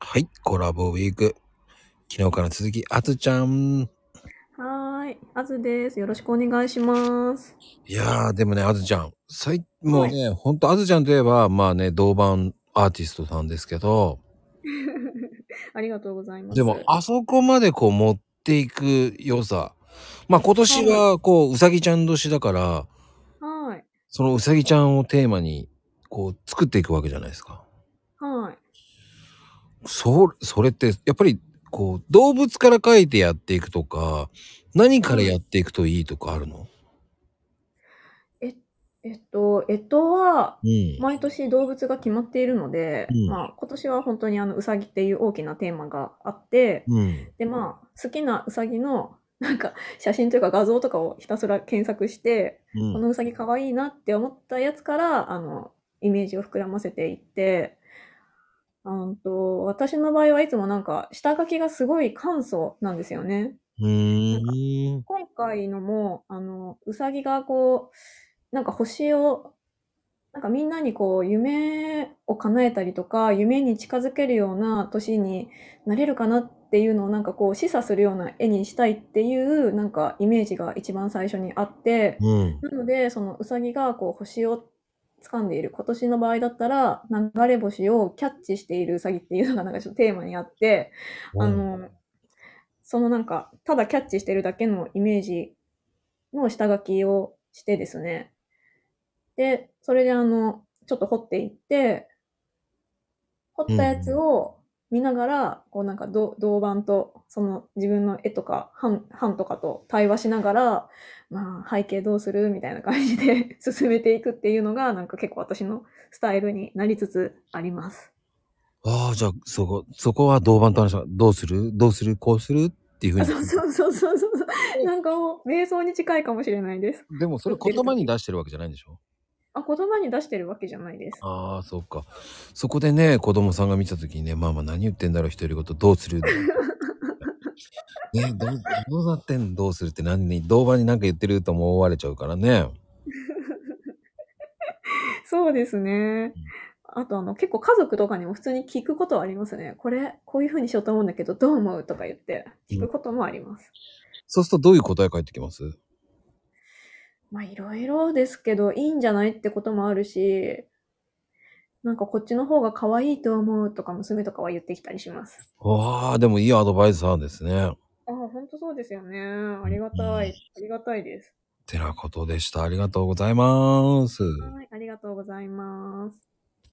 はい、コラボウィーク。昨日から続き、あつちゃん。はーい、あずです。よろしくお願いします。いやー、でもね、あずちゃん。最もうね、ほんとあずちゃんといえば、まあね、銅板アーティストさんですけど、ありがとうございます。でも、あそこまでこう持っていく良さ。まあ今年はこう、うさぎちゃん年だから、はい、そのうさぎちゃんをテーマに、こう、作っていくわけじゃないですか。はい。そ、それって、やっぱり、こう、動物から描いてやっていくとか、何からやっていくといいとかあるの？えっと、えっとは、うん。毎年動物が決まっているので、うんまあ、今年は本当にあの、うさぎっていう大きなテーマがあって、うん。で、まあ、好きなうさぎの、なんか、写真というか画像とかをひたすら検索して、うん。このうさぎかわいいなって思ったやつから、あの、イメージを膨らませていって、うんと、私の場合はいつもなんか、下書きがすごい簡素なんですよね。うーん。今回のも、あの、うさぎがこう、なんか星を、なんかみんなにこう、夢を叶えたりとか、夢に近づけるような年になれるかなっていうのをなんかこう、示唆するような絵にしたいっていう、なんかイメージが一番最初にあって、うん。なので、そのうさぎがこう星を掴んでいる、今年の場合だったら、流れ星をキャッチしているうさぎっていうのがなんかちょっとテーマにあって、あの、そのなんか、ただキャッチしてるだけのイメージの下書きをしてですね。で、それであの、ちょっと掘っていって、掘ったやつを見ながら、こうなんかど銅板と、その自分の絵とか、版、版とかと対話しながら、まあ背景どうする？みたいな感じで 進めていくっていうのが、なんか結構私のスタイルになりつつあります。ああ、じゃあ、そこ、そこは銅板と話したどうする？どうする？こうする？っていうふうに。そうそうそうそうそう。なんかもう、瞑想に近いかもしれないです。でもそれ言葉に出してるわけじゃないんでしょ？あ、言葉に出してるわけじゃないです。ああ、そっか。そこでね、子供さんが見たときにね、まあまあ何言ってんだろう、一人ごとどうする？ね、どう、どうなってんどうするって何に、銅板に何か言ってると思われちゃうからね。そうですね。あとあの、結構家族とかにも普通に聞くことはありますね。これ、こういう風にしようと思うんだけど、どう思う？とか言って、聞くこともあります。そうするとどういう答え返ってきます？まあ、いろいろですけど、いいんじゃないってこともあるし、なんかこっちの方が可愛いと思うとか娘とかは言ってきたりします。わあ、でもいいアドバイザーですね。ああ、本当そうですよね。ありがたい。ありがたいです。てなことでした。ありがとうございます。はい、ありがとうございます。